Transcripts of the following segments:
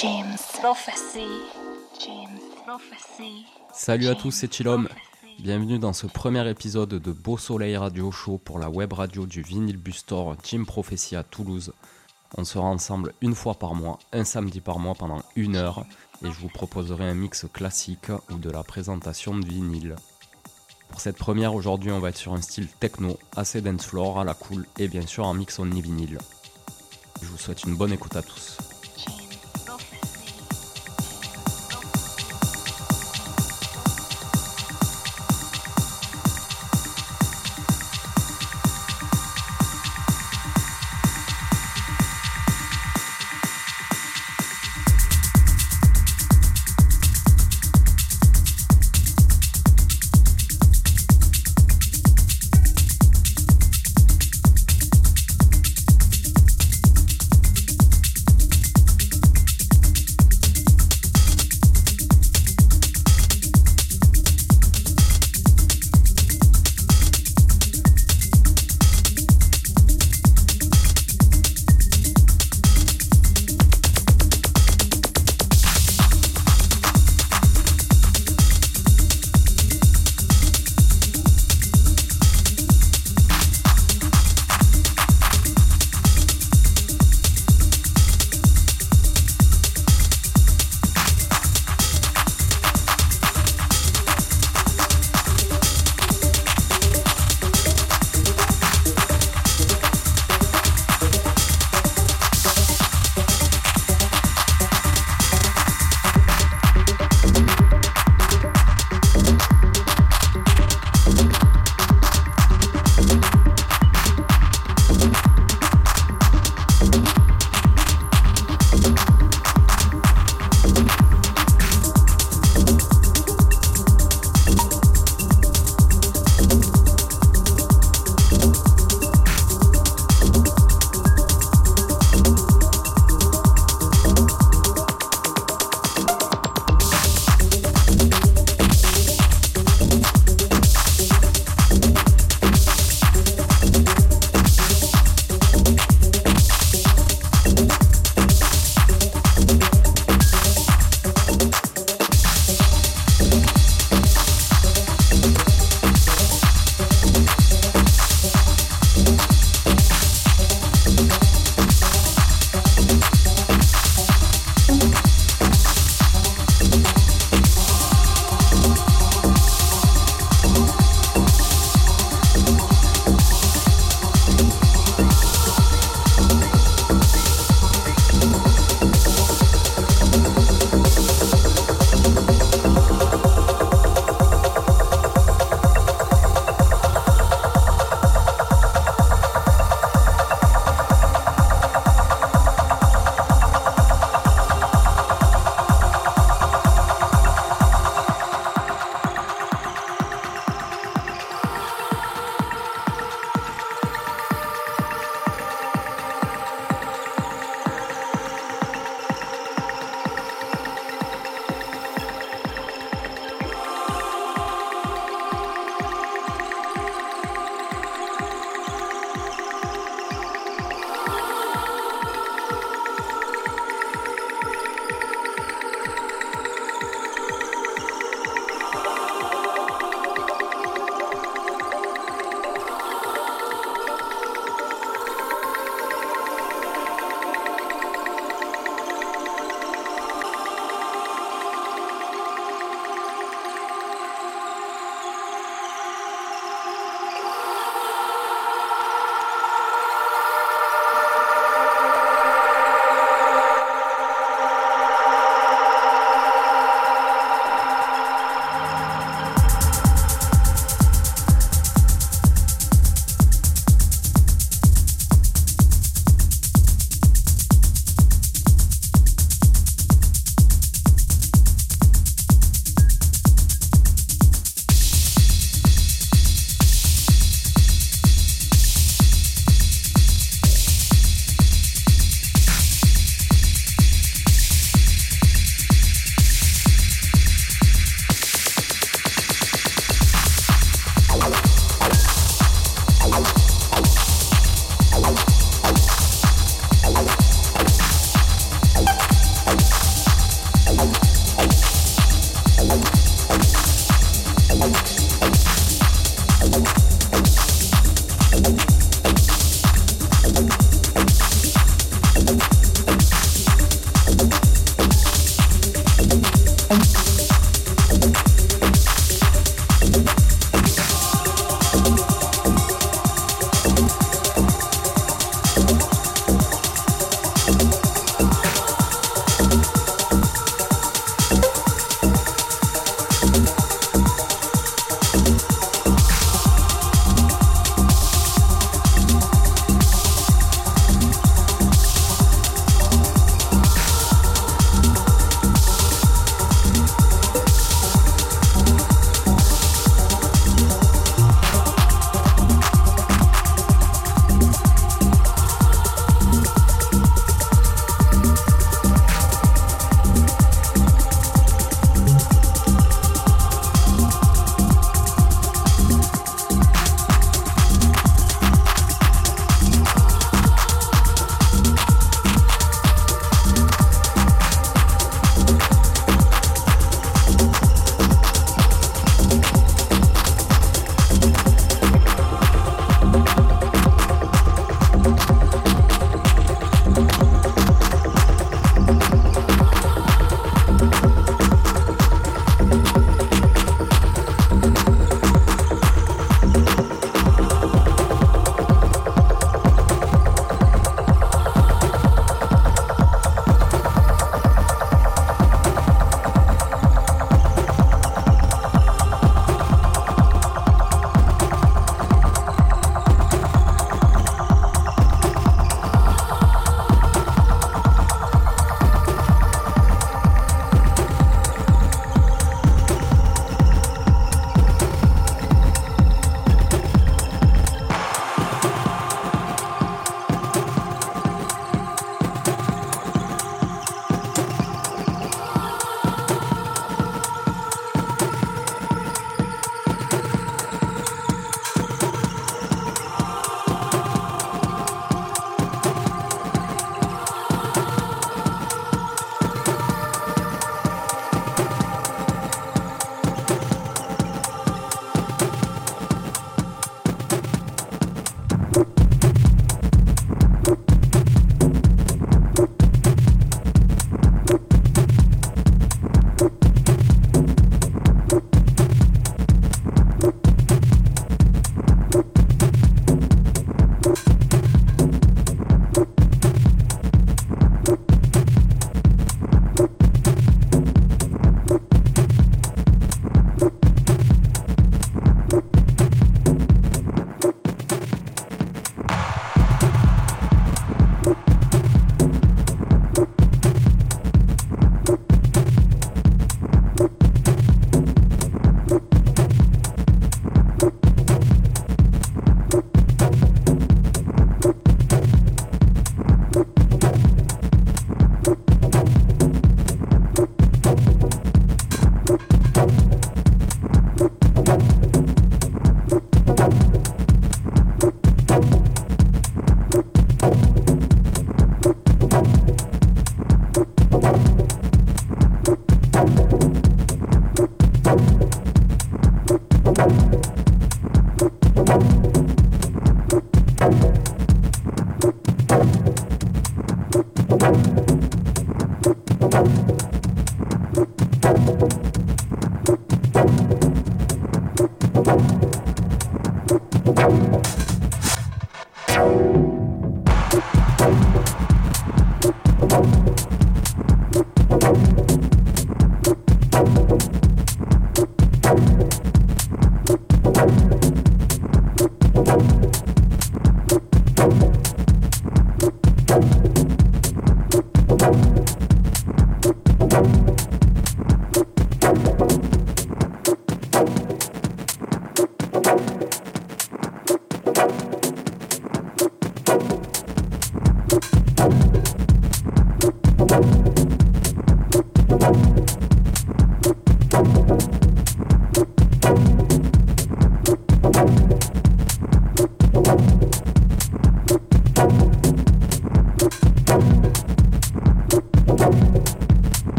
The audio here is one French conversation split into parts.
James Prophecy. James Prophecy. Salut à tous, c'est Chilom. Bienvenue dans ce premier épisode de Beau Soleil Radio Show pour la web radio du Vinyl Bustor Team Prophecy à Toulouse. On sera ensemble une fois par mois, un samedi par mois pendant une heure, et je vous proposerai un mix classique ou de la présentation de vinyle. Pour cette première, aujourd'hui, on va être sur un style techno, assez dance floor, à la cool, et bien sûr un mix only vinyle. Je vous souhaite une bonne écoute à tous.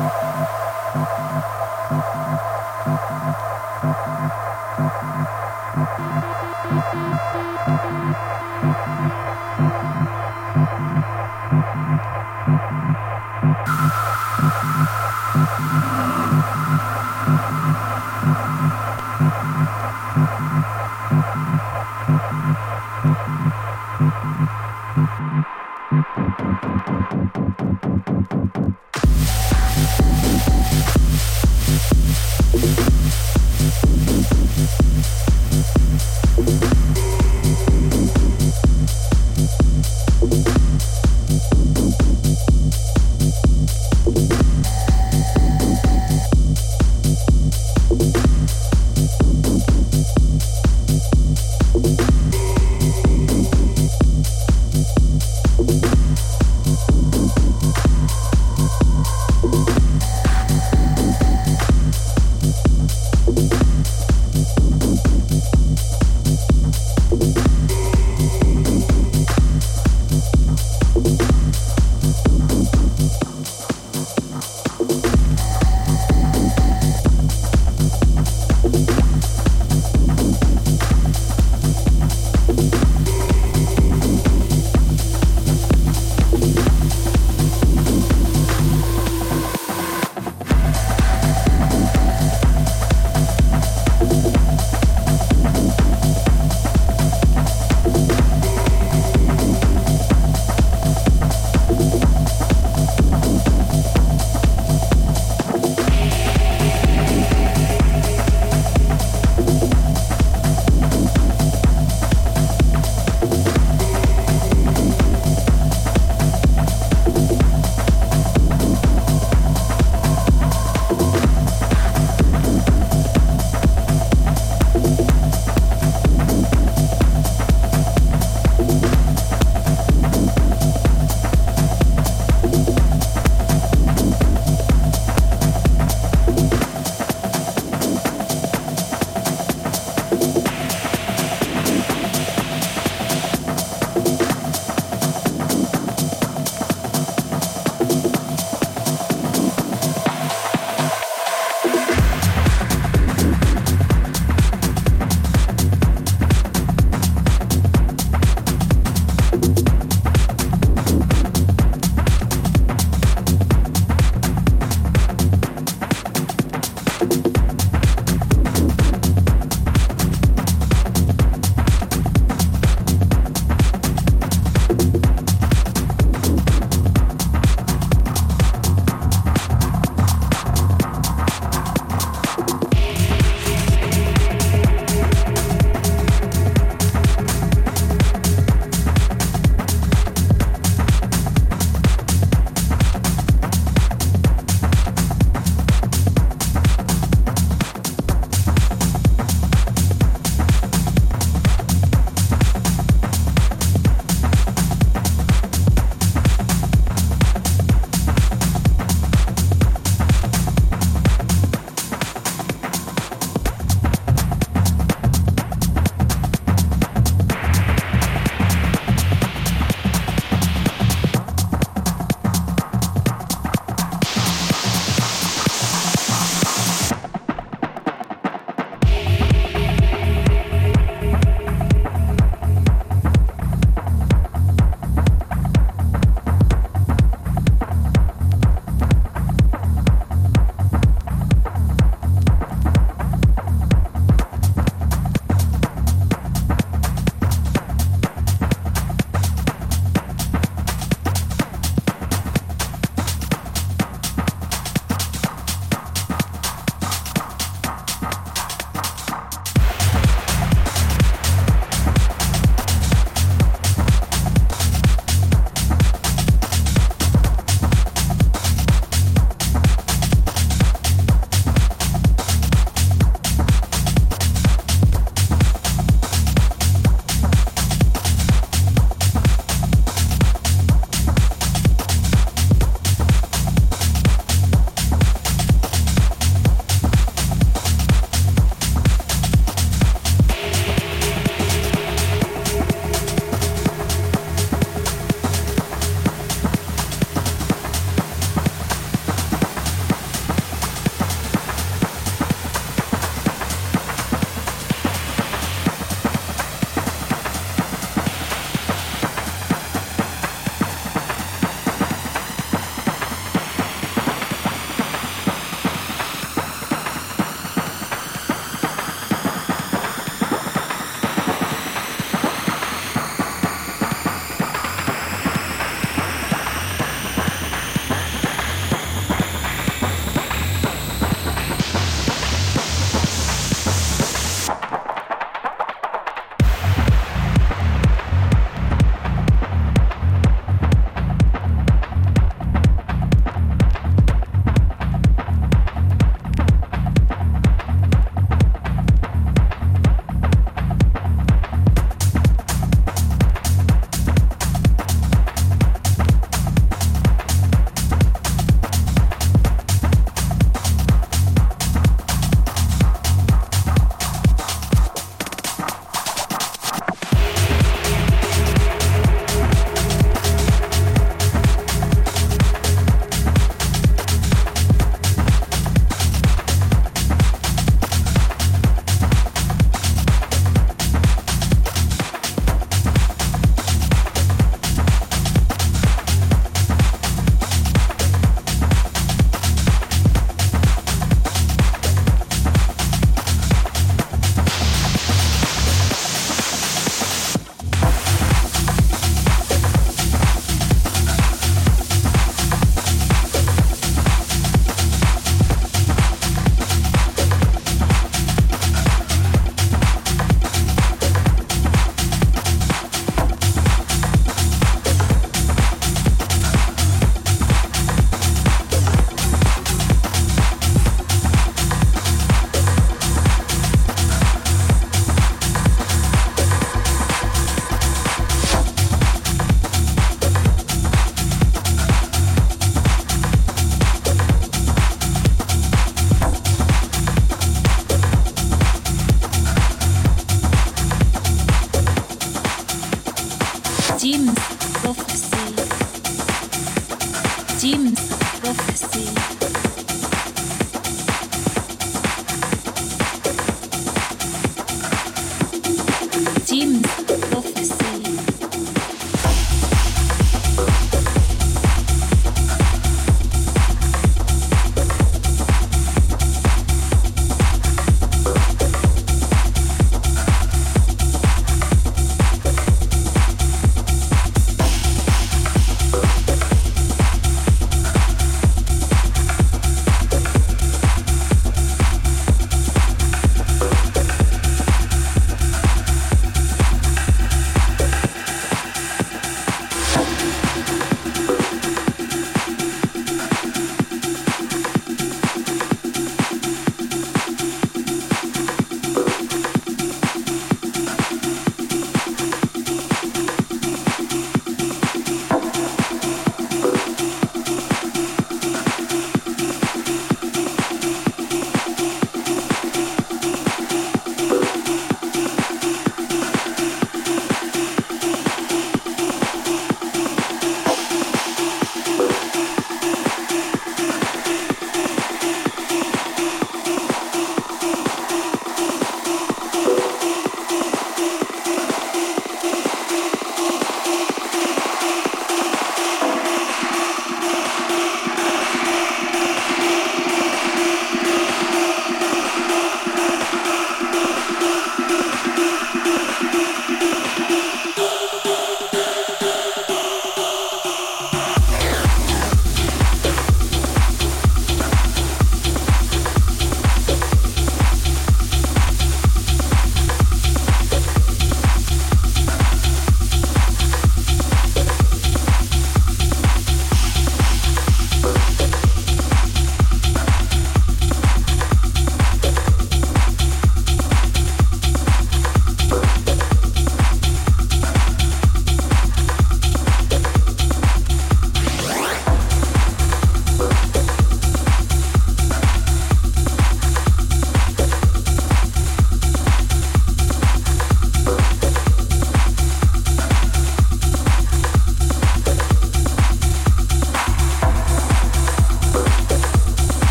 Thank you.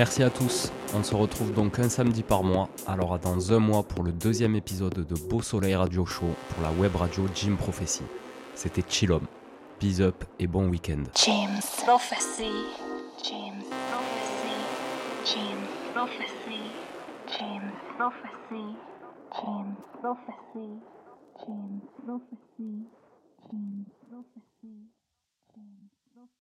Merci à tous. On se retrouve donc un samedi par mois. Alors dans un mois pour le deuxième épisode de Beau Soleil Radio Show pour la web radio Jim Prophecy. C'était Chillom. Peace up et bon week-end.